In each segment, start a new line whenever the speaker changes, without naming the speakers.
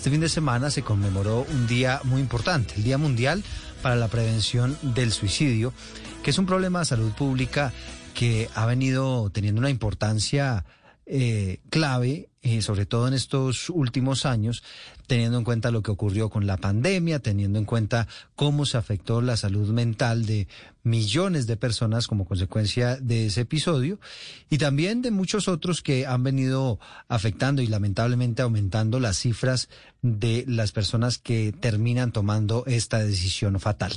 Este fin de semana se conmemoró un día muy importante, el Día Mundial para la Prevención del Suicidio, que es un problema de salud pública que ha venido teniendo una importancia eh, clave, eh, sobre todo en estos últimos años, teniendo en cuenta lo que ocurrió con la pandemia, teniendo en cuenta cómo se afectó la salud mental de millones de personas como consecuencia de ese episodio y también de muchos otros que han venido afectando y lamentablemente aumentando las cifras de las personas que terminan tomando esta decisión fatal.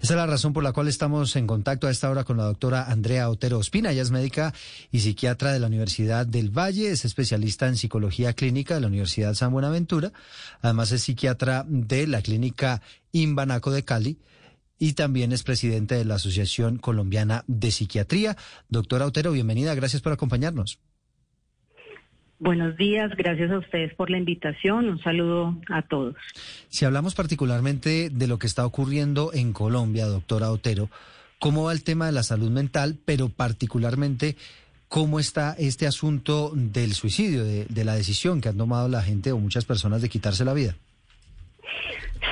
Esa es la razón por la cual estamos en contacto a esta hora con la doctora Andrea Otero Ospina. Ella es médica y psiquiatra de la Universidad del Valle, es especialista en psicología clínica de la Universidad San Buenaventura. Además es psiquiatra de la clínica Imbanaco de Cali y también es presidente de la Asociación Colombiana de Psiquiatría. Doctora Otero, bienvenida, gracias por acompañarnos.
Buenos días, gracias a ustedes por la invitación. Un saludo a todos.
Si hablamos particularmente de lo que está ocurriendo en Colombia, doctora Otero, ¿cómo va el tema de la salud mental, pero particularmente cómo está este asunto del suicidio, de, de la decisión que han tomado la gente o muchas personas de quitarse la vida?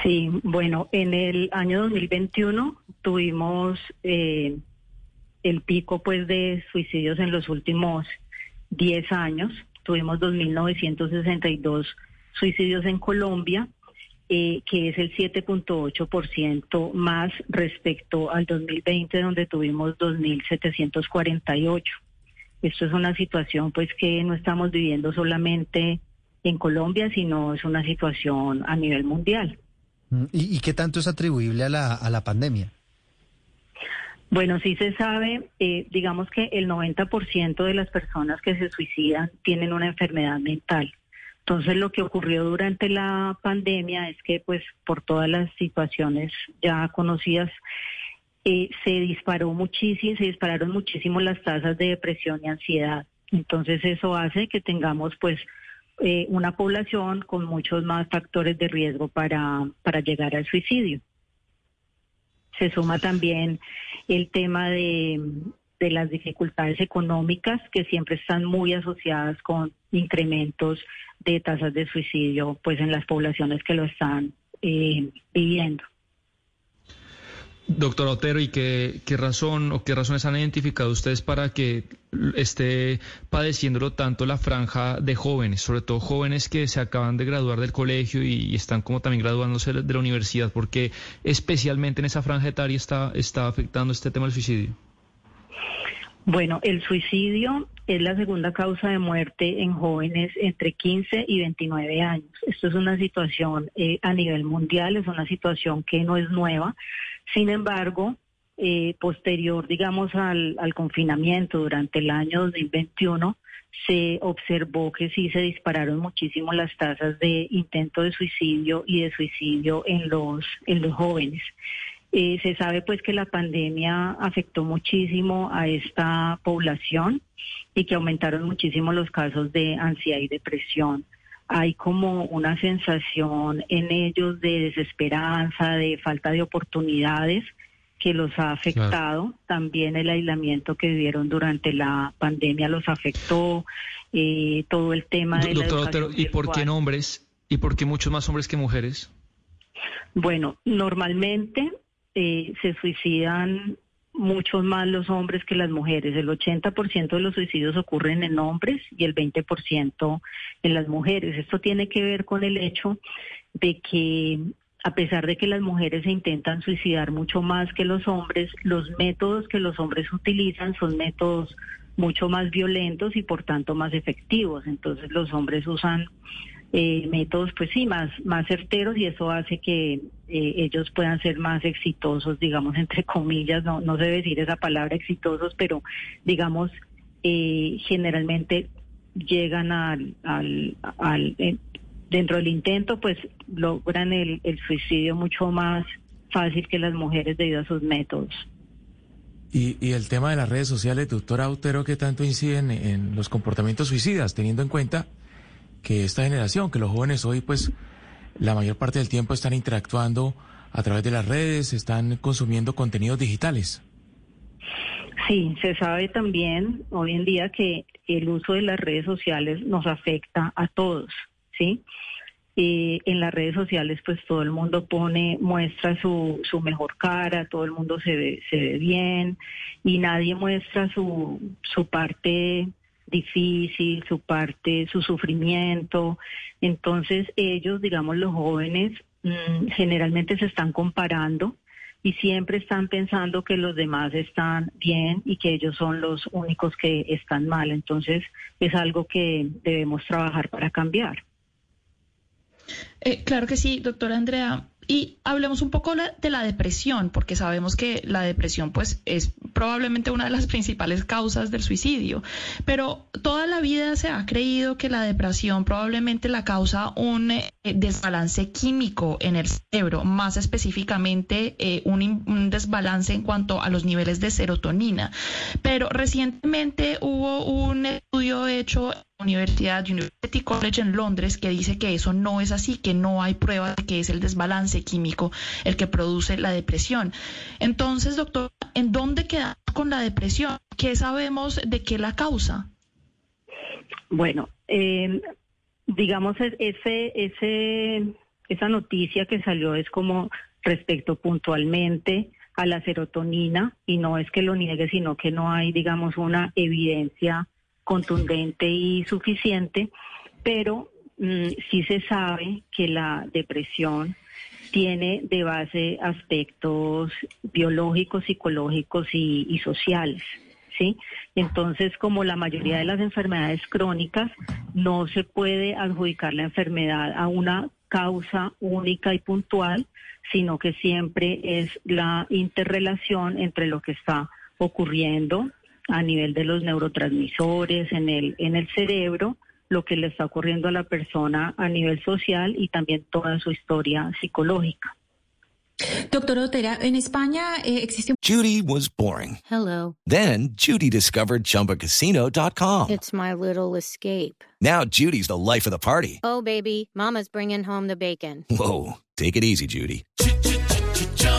Sí, bueno, en el año 2021 tuvimos eh, el pico pues de suicidios en los últimos 10 años. Tuvimos 2.962 suicidios en Colombia, eh, que es el 7.8% más respecto al 2020, donde tuvimos 2.748. Esto es una situación pues que no estamos viviendo solamente en Colombia, sino es una situación a nivel mundial.
¿Y, y qué tanto es atribuible a la, a la pandemia?
Bueno, sí se sabe, eh, digamos que el 90% de las personas que se suicidan tienen una enfermedad mental. Entonces, lo que ocurrió durante la pandemia es que, pues, por todas las situaciones ya conocidas, eh, se disparó muchísimo, se dispararon muchísimo las tasas de depresión y ansiedad. Entonces, eso hace que tengamos, pues, eh, una población con muchos más factores de riesgo para, para llegar al suicidio. Se suma también el tema de, de las dificultades económicas que siempre están muy asociadas con incrementos de tasas de suicidio pues en las poblaciones que lo están eh, viviendo.
Doctor Otero, ¿y qué, qué, razón o qué razones han identificado ustedes para que esté padeciéndolo tanto la franja de jóvenes, sobre todo jóvenes que se acaban de graduar del colegio y, están como también graduándose de la universidad? porque especialmente en esa franja etaria está, está afectando este tema del suicidio?
Bueno, el suicidio es la segunda causa de muerte en jóvenes entre 15 y 29 años. Esto es una situación eh, a nivel mundial, es una situación que no es nueva. Sin embargo, eh, posterior, digamos, al, al, confinamiento durante el año 2021, se observó que sí se dispararon muchísimo las tasas de intento de suicidio y de suicidio en los, en los jóvenes. Eh, se sabe pues que la pandemia afectó muchísimo a esta población y que aumentaron muchísimo los casos de ansiedad y depresión. Hay como una sensación en ellos de desesperanza, de falta de oportunidades que los ha afectado. Claro. También el aislamiento que vivieron durante la pandemia los afectó. Eh, todo el tema de
Doctor,
la
¿y por qué hombres? ¿Y por qué muchos más hombres que mujeres?
Bueno, normalmente eh, se suicidan muchos más los hombres que las mujeres. El 80% de los suicidios ocurren en hombres y el 20% en las mujeres. Esto tiene que ver con el hecho de que a pesar de que las mujeres se intentan suicidar mucho más que los hombres, los métodos que los hombres utilizan son métodos mucho más violentos y por tanto más efectivos. Entonces los hombres usan eh, métodos, pues sí, más, más certeros y eso hace que eh, ellos puedan ser más exitosos, digamos, entre comillas, no, no debe decir esa palabra exitosos, pero digamos, eh, generalmente llegan al, al dentro del intento, pues logran el, el suicidio mucho más fácil que las mujeres debido a sus métodos.
Y, y, el tema de las redes sociales, doctora Autero, ¿qué tanto inciden en los comportamientos suicidas, teniendo en cuenta que esta generación, que los jóvenes hoy, pues, la mayor parte del tiempo están interactuando a través de las redes, están consumiendo contenidos digitales?
Sí, se sabe también hoy en día que el uso de las redes sociales nos afecta a todos, ¿sí? En las redes sociales pues todo el mundo pone, muestra su, su mejor cara, todo el mundo se ve, se ve bien y nadie muestra su, su parte difícil, su parte, su sufrimiento. Entonces ellos, digamos los jóvenes, mm, generalmente se están comparando y siempre están pensando que los demás están bien y que ellos son los únicos que están mal. Entonces es algo que debemos trabajar para cambiar.
Eh, claro que sí, doctora Andrea. Y hablemos un poco de la depresión, porque sabemos que la depresión pues es probablemente una de las principales causas del suicidio, pero toda la vida se ha creído que la depresión probablemente la causa un eh, desbalance químico en el cerebro, más específicamente eh, un, un, desbalance en cuanto a los niveles de serotonina. Pero recientemente hubo un estudio hecho Universidad University College en Londres que dice que eso no es así, que no hay pruebas de que es el desbalance químico el que produce la depresión. Entonces, doctor, ¿en dónde quedamos con la depresión? ¿Qué sabemos de qué la causa?
Bueno, eh, digamos, ese, ese, esa noticia que salió es como respecto puntualmente a la serotonina y no es que lo niegue, sino que no hay, digamos, una evidencia contundente y suficiente, pero mm, sí se sabe que la depresión tiene de base aspectos biológicos, psicológicos y, y sociales. ¿Sí? Entonces, como la mayoría de las enfermedades crónicas, no se puede adjudicar la enfermedad a una causa única y puntual, sino que siempre es la interrelación entre lo que está ocurriendo a nivel de los neurotransmisores en el, en el cerebro, lo que le está ocurriendo a la persona a nivel social y también toda su historia psicológica.
Doctor Otera, en España eh, existe.
Judy was boring.
Hello.
Then Judy discovered chumbacasino.com.
It's my little escape.
Now Judy's the life of the party.
Oh, baby, Mama's bringing home the bacon.
Whoa. Take it easy, Judy.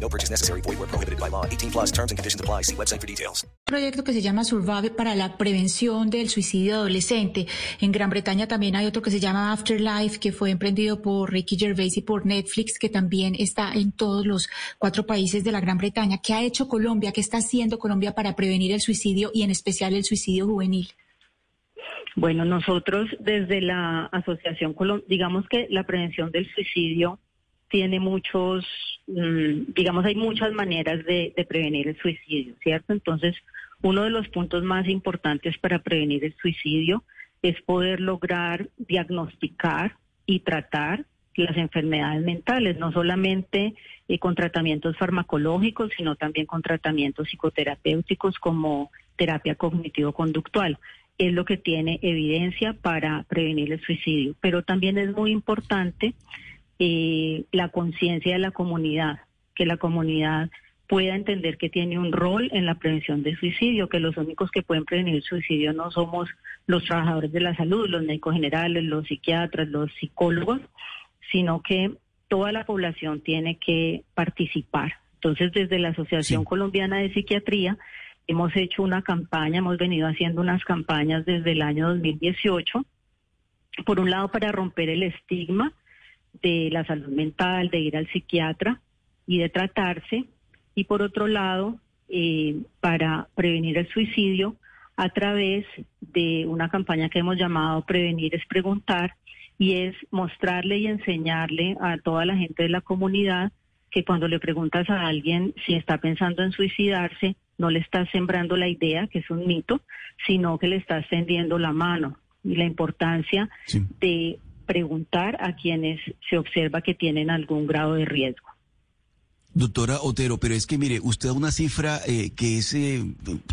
No purchase necessary. Void where prohibited by law. 18 plus terms and conditions apply. See website for details.
Un proyecto que se llama Survive para la prevención del suicidio adolescente. En Gran Bretaña también hay otro que se llama Afterlife, que fue emprendido por Ricky Gervais y por Netflix, que también está en todos los cuatro países de la Gran Bretaña. ¿Qué ha hecho Colombia? ¿Qué está haciendo Colombia para prevenir el suicidio y en especial el suicidio juvenil?
Bueno, nosotros desde la Asociación Colombia, digamos que la prevención del suicidio tiene muchos, mm, digamos, hay muchas maneras de, de, prevenir el suicidio, ¿cierto? Entonces, uno de los puntos más importantes para prevenir el suicidio es poder lograr diagnosticar y tratar las enfermedades mentales, no solamente eh, con tratamientos farmacológicos, sino también con tratamientos psicoterapéuticos como terapia cognitivo-conductual. Es lo que tiene evidencia para prevenir el suicidio. Pero también es muy importante eh, la conciencia de la comunidad, que la comunidad pueda entender que tiene un rol en la prevención del suicidio, que los únicos que pueden prevenir el suicidio no somos los trabajadores de la salud, los médicos generales, los psiquiatras, los psicólogos, sino que toda la población tiene que participar. Entonces, desde la Asociación sí. Colombiana de Psiquiatría hemos hecho una campaña, hemos venido haciendo unas campañas desde el año 2018, por un lado para romper el estigma de la salud mental, de ir al psiquiatra y de tratarse, y por otro lado, eh, para prevenir el suicidio a través de una campaña que hemos llamado Prevenir es Preguntar, y es mostrarle y enseñarle a toda la gente de la comunidad que cuando le preguntas a alguien si está pensando en suicidarse, no le estás sembrando la idea, que es un mito, sino que le estás tendiendo la mano y la importancia sí. de preguntar a quienes se observa que tienen algún grado de riesgo.
Doctora Otero, pero es que mire, usted da una cifra eh, que es eh,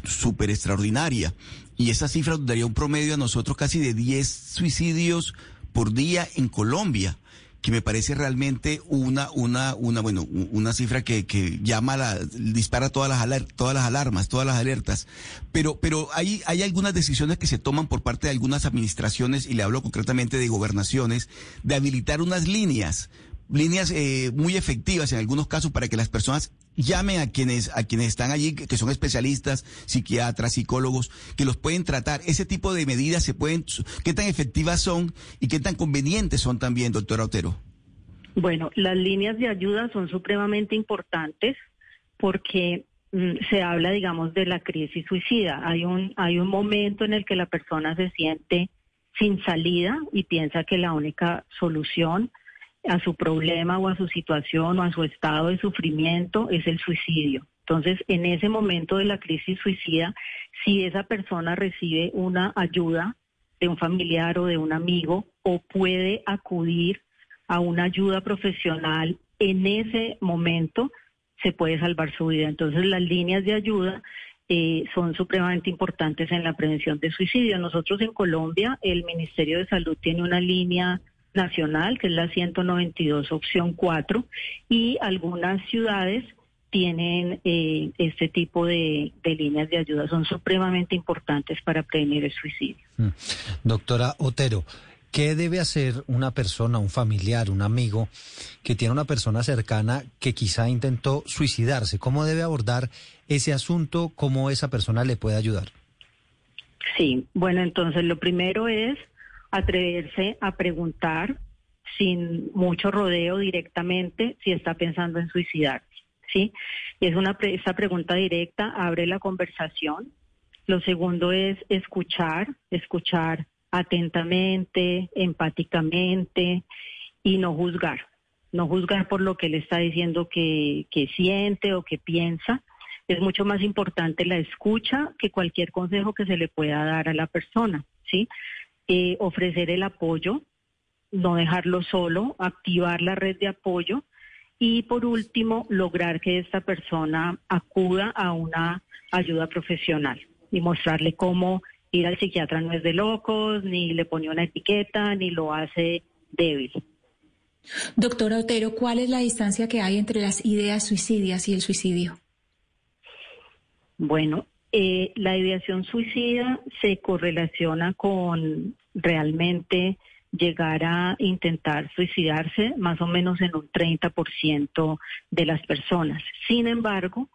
súper extraordinaria y esa cifra daría un promedio a nosotros casi de 10 suicidios por día en Colombia que me parece realmente una, una, una, bueno, una cifra que, que llama la, dispara todas las todas las alarmas, todas las alertas. Pero, pero hay, hay algunas decisiones que se toman por parte de algunas administraciones, y le hablo concretamente de gobernaciones, de habilitar unas líneas líneas eh, muy efectivas en algunos casos para que las personas llamen a quienes a quienes están allí que son especialistas psiquiatras psicólogos que los pueden tratar. Ese tipo de medidas se pueden qué tan efectivas son y qué tan convenientes son también doctora Otero.
Bueno las líneas de ayuda son supremamente importantes porque mm, se habla digamos de la crisis suicida. Hay un hay un momento en el que la persona se siente sin salida y piensa que la única solución a su problema o a su situación o a su estado de sufrimiento es el suicidio. Entonces, en ese momento de la crisis suicida, si esa persona recibe una ayuda de un familiar o de un amigo o puede acudir a una ayuda profesional en ese momento, se puede salvar su vida. Entonces, las líneas de ayuda eh, son supremamente importantes en la prevención de suicidio. Nosotros en Colombia, el Ministerio de Salud tiene una línea nacional, que es la 192 opción 4, y algunas ciudades tienen eh, este tipo de, líneas de ayuda. Son supremamente importantes para prevenir el suicidio. Mm.
Doctora Otero, ¿qué debe hacer una persona, un familiar, un amigo que tiene una persona cercana que quizá intentó suicidarse? ¿Cómo debe abordar ese asunto? ¿Cómo esa persona le puede ayudar?
Sí, bueno, entonces lo primero es atreverse a preguntar sin mucho rodeo directamente si está pensando en suicidarse. ¿sí? Es una esta pregunta directa abre la conversación. Lo segundo es escuchar, escuchar atentamente, empáticamente y no juzgar. No juzgar por lo que él está diciendo que, que siente o que piensa. Es mucho más importante la escucha que cualquier consejo que se le pueda dar a la persona, ¿sí? Eh, ofrecer el apoyo, no dejarlo solo, activar la red de apoyo y por último lograr que esta persona acuda a una ayuda profesional y mostrarle cómo ir al psiquiatra no es de locos, ni le pone una etiqueta, ni lo hace débil.
Doctora Otero, ¿cuál es la distancia que hay entre las ideas suicidias y el suicidio?
Bueno, eh, la ideación suicida se correlaciona con realmente llegar a intentar suicidarse más o menos en un 30% de las personas. Sin embargo,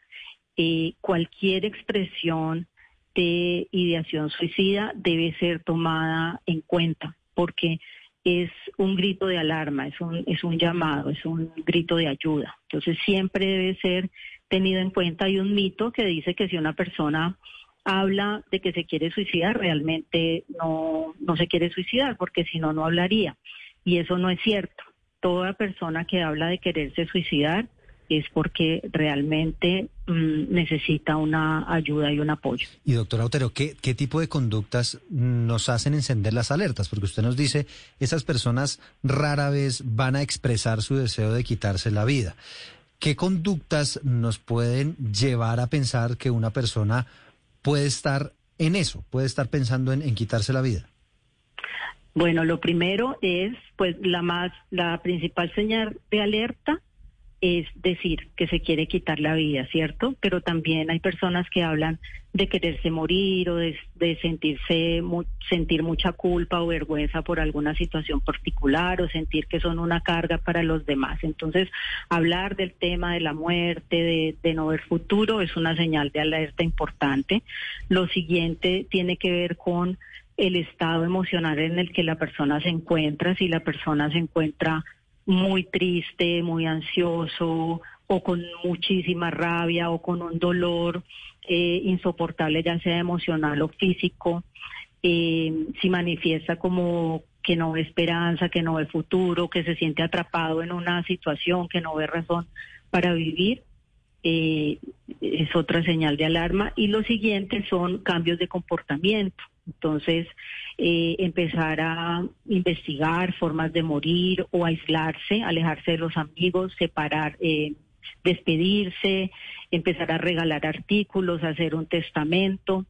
eh, cualquier expresión de ideación suicida debe ser tomada en cuenta porque es un grito de alarma, es un, es un llamado, es un grito de ayuda. Entonces siempre debe ser tenido en cuenta. Hay un mito que dice que si una persona habla de que se quiere suicidar, realmente no, no se quiere suicidar, porque si no, no hablaría. Y eso no es cierto. Toda persona que habla de quererse suicidar es porque realmente mm, necesita una ayuda y un apoyo.
Y doctora Otero, ¿qué, ¿qué tipo de conductas nos hacen encender las alertas? Porque usted nos dice, esas personas rara vez van a expresar su deseo de quitarse la vida. ¿Qué conductas nos pueden llevar a pensar que una persona puede estar en eso, puede estar pensando en, quitarse la vida?
Bueno, lo primero es, pues, la más, la principal señal de alerta es decir que se quiere quitar la vida, ¿cierto? Pero también hay personas que hablan de quererse morir o de, sentirse sentir mucha culpa o vergüenza por alguna situación particular o sentir que son una carga para los demás. Entonces, hablar del tema de la muerte, de, de no ver futuro, es una señal de alerta importante. Lo siguiente tiene que ver con el estado emocional en el que la persona se encuentra, si la persona se encuentra muy triste, muy ansioso o con muchísima rabia o con un dolor eh, insoportable, ya sea emocional o físico, eh, si manifiesta como que no ve esperanza, que no ve futuro, que se siente atrapado en una situación, que no ve razón para vivir, eh, es otra señal de alarma. Y lo siguiente son cambios de comportamiento, Entonces, eh, empezar a investigar formas de morir o aislarse, alejarse de los amigos, separar, eh, despedirse, empezar a regalar artículos, hacer un testamento,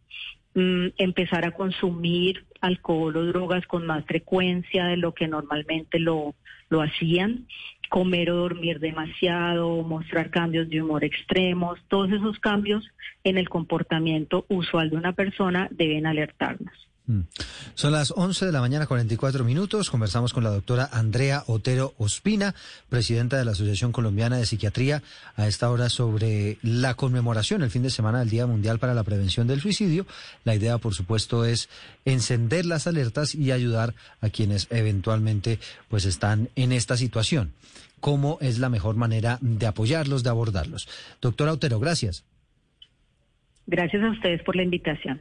mm, empezar a consumir alcohol o drogas con más frecuencia de lo que normalmente lo, lo hacían, comer o dormir demasiado, mostrar cambios de humor extremos, todos esos cambios en el comportamiento usual de una persona deben alertarnos.
Mm. Son las 11 de la mañana, 44 minutos. Conversamos con la doctora Andrea Otero Ospina, presidenta de la Asociación Colombiana de Psiquiatría, a esta hora sobre la conmemoración el fin de semana del Día Mundial para la Prevención del Suicidio. La idea, por supuesto, es encender las alertas y ayudar a quienes eventualmente pues están en esta situación. ¿Cómo es la mejor manera de apoyarlos, de abordarlos? Doctora Otero, gracias.
Gracias a ustedes por la invitación.